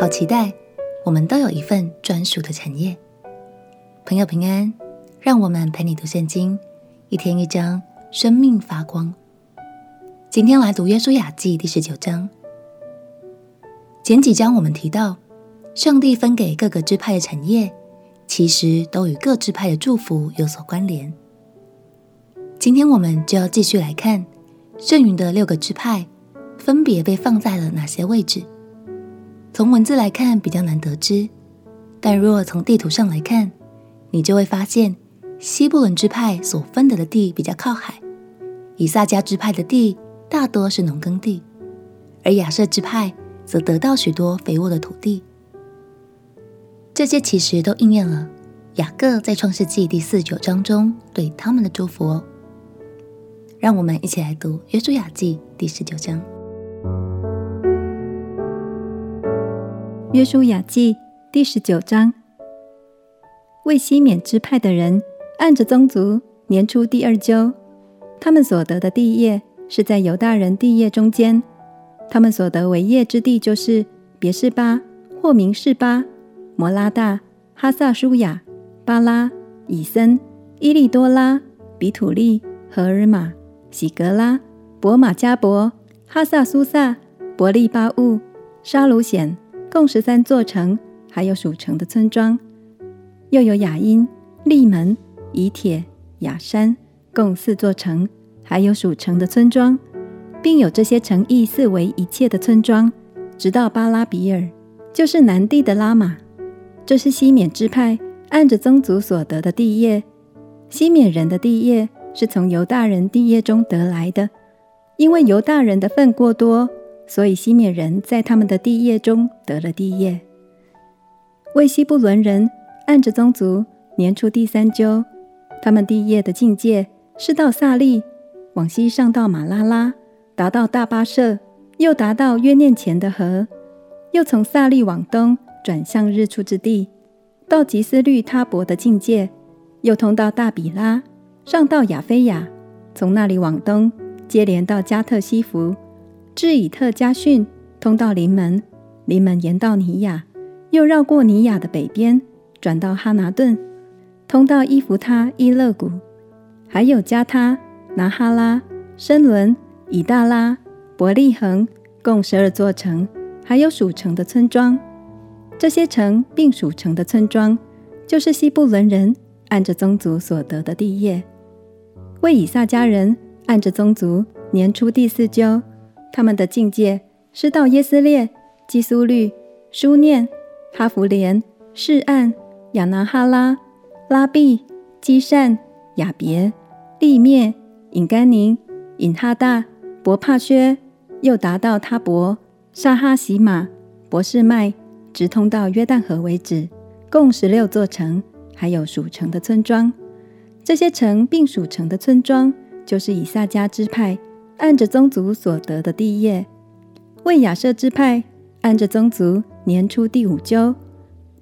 好期待，我们都有一份专属的产业。朋友平安，让我们陪你读圣经，一天一章，生命发光。今天来读约书亚记第十九章。前几章我们提到，上帝分给各个支派的产业，其实都与各支派的祝福有所关联。今天我们就要继续来看剩余的六个支派，分别被放在了哪些位置。从文字来看比较难得知，但若从地图上来看，你就会发现西布伦支派所分得的地比较靠海，以萨迦支派的地大多是农耕地，而亚设支派则得到许多肥沃的土地。这些其实都应验了雅各在创世纪第四九章中对他们的祝福哦。让我们一起来读约书亚记第十九章。约书亚记第十九章，为西缅支派的人按着宗族年初第二阄，他们所得的地业是在犹大人地业中间。他们所得为业之地就是别是巴，或名是巴、摩拉大、哈萨舒亚、巴拉、以森、伊利多拉、比土利、何尔玛、喜格拉、伯玛迦博、哈萨苏萨、伯利巴物、沙鲁显。共十三座城，还有属城的村庄，又有雅因、利门、以铁、雅山，共四座城，还有属城的村庄，并有这些城邑四围一切的村庄，直到巴拉比尔，就是南地的拉玛。这是西缅支派按着宗族所得的地业。西缅人的地业是从犹大人地业中得来的，因为犹大人的份过多。所以西缅人在他们的地业中得了地业。为西布伦人按着宗族年出第三周，他们地业的境界是到萨利，往西上到马拉拉，达到大巴设，又达到约念前的河，又从萨利往东转向日出之地，到吉斯律他伯的境界，又通到大比拉，上到亚非亚，从那里往东接连到加特西弗。至以特家训，通到临门，临门延到尼亚，又绕过尼亚的北边，转到哈拿顿，通到伊弗他伊勒谷，还有加他、拿哈拉、申伦、以大拉、伯利恒，共十二座城，还有属城的村庄。这些城并属城的村庄，就是西布伦人按着宗族所得的地业。为以撒家人按着宗族年出第四阄。他们的境界是到耶斯列、基苏律、苏念、哈弗连、示暗、亚拿哈拉、拉毕、基善、亚别、利灭、隐甘宁、隐哈大、伯帕薛，又达到他伯、沙哈洗玛、博士麦，直通到约旦河为止，共十六座城，还有属城的村庄。这些城并属城的村庄，就是以撒迦支派。按着宗族所得的地业，为亚设支派按着宗族年出第五周，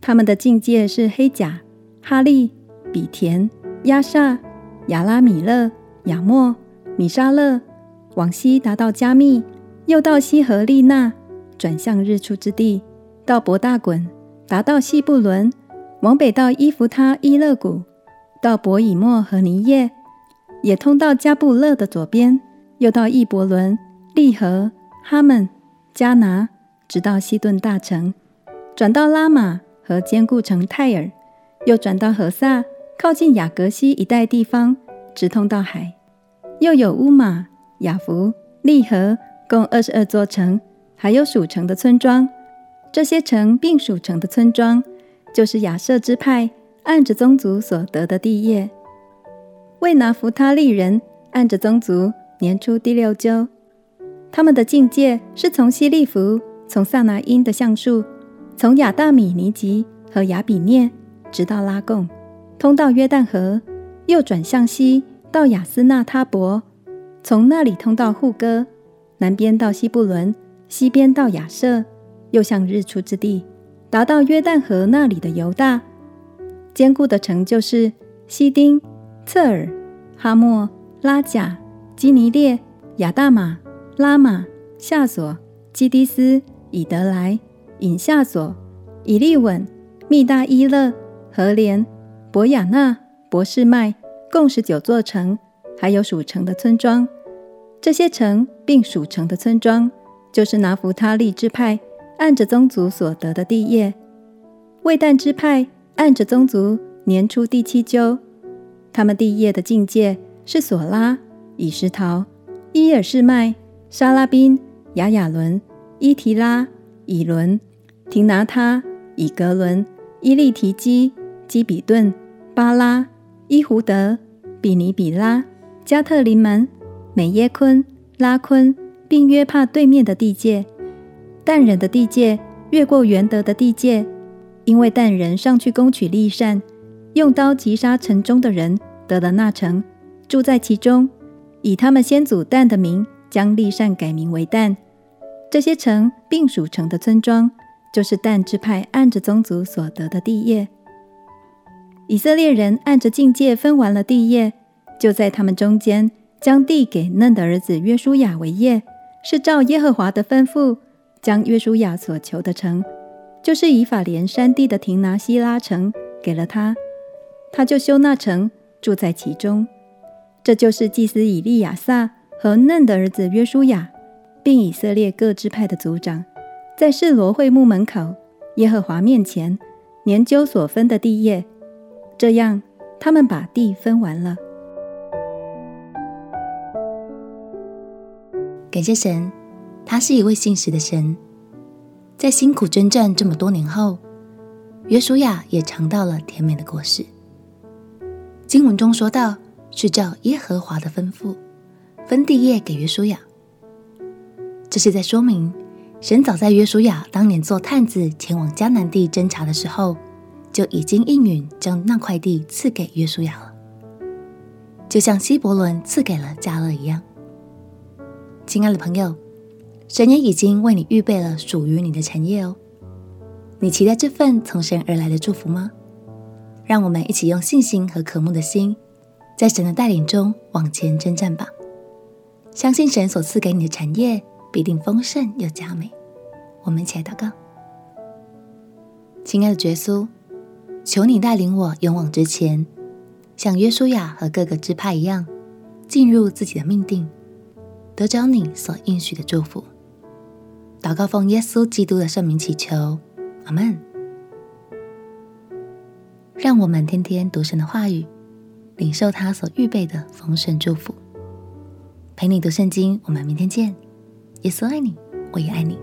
他们的境界是黑甲、哈利、比田、亚萨、亚拉米勒、亚莫、米沙勒，往西达到加密，又到西河利纳，转向日出之地，到伯大滚，达到西布伦，往北到伊弗他伊勒谷，到伯以莫和尼耶，也通到加布勒的左边。又到易伯伦、利和、哈门、迦拿，直到西顿大城，转到拉玛和坚固城泰尔，又转到何撒，靠近雅格西一带地方，直通到海。又有乌马、雅弗、利和，共二十二座城，还有属城的村庄。这些城并属城的村庄，就是亚设支派按着宗族所得的地业。为拿弗他利人按着宗族。年初第六周，他们的境界是从西利弗，从萨拿因的橡树，从亚大米尼吉和亚比聂，直到拉贡，通到约旦河，又转向西到亚斯纳他伯，从那里通到户哥，南边到西布伦，西边到亚设，又向日出之地，达到约旦河那里的犹大。坚固的城就是西丁、策尔、哈默、拉甲。基尼列、亚大玛、拉玛、夏索、基迪斯、以德莱、尹夏索、以利稳、密大伊勒、何连、伯亚纳、博士麦，共十九座城，还有属城的村庄。这些城并属城的村庄，就是拿弗他利支派按着宗族所得的地业。魏旦支派按着宗族年初第七阙，他们地业的境界是索拉、以实陶、伊尔士麦、沙拉宾、亚雅伦、伊提拉、以伦、亭拿他、以格伦、伊利提基、基比顿、巴拉、伊胡德、比尼比拉、加特林门、美耶昆、拉昆，并约帕对面的地界。但人的地界越过原德的地界，因为但人上去攻取利善，用刀击杀城中的人，得了那城，住在其中，以他们先祖但的名，将利善改名为但。这些城并属城的村庄，就是但支派按着宗族所得的地业。以色列人按着境界分完了地业，就在他们中间将地给嫩的儿子约书亚为业，是照耶和华的吩咐，将约书亚所求的城，就是以法莲山地的亭拿西拉城给了他，他就修那城，住在其中。这就是祭司以利亚撒和嫩的儿子约书亚。并以色列各支派的族长，在示罗会幕门口耶和华面前研究所分的地业，这样他们把地分完了。感谢神，他是一位信实的神。在辛苦征战这么多年后，约书亚也尝到了甜美的果实。经文中说到，是照耶和华的吩咐分地业给约书亚。这是在说明，神早在约书亚当年做探子前往迦南地侦察的时候，就已经应允将那块地赐给约书亚了，就像希伯伦赐给了迦勒一样。亲爱的朋友，神也已经为你预备了属于你的产业哦。你期待这份从神而来的祝福吗？让我们一起用信心和渴慕的心，在神的带领中往前征战吧。相信神所赐给你的产业。必定丰盛又佳美。我们一起来祷告，亲爱的耶稣，求你带领我勇往直前，像约书亚和各个支派一样，进入自己的命定，得着你所应许的祝福。祷告奉耶稣基督的圣名祈求，阿门。让我们天天读神的话语，领受他所预备的丰盛祝福。陪你读圣经，我们明天见。耶稣爱你，我也爱你。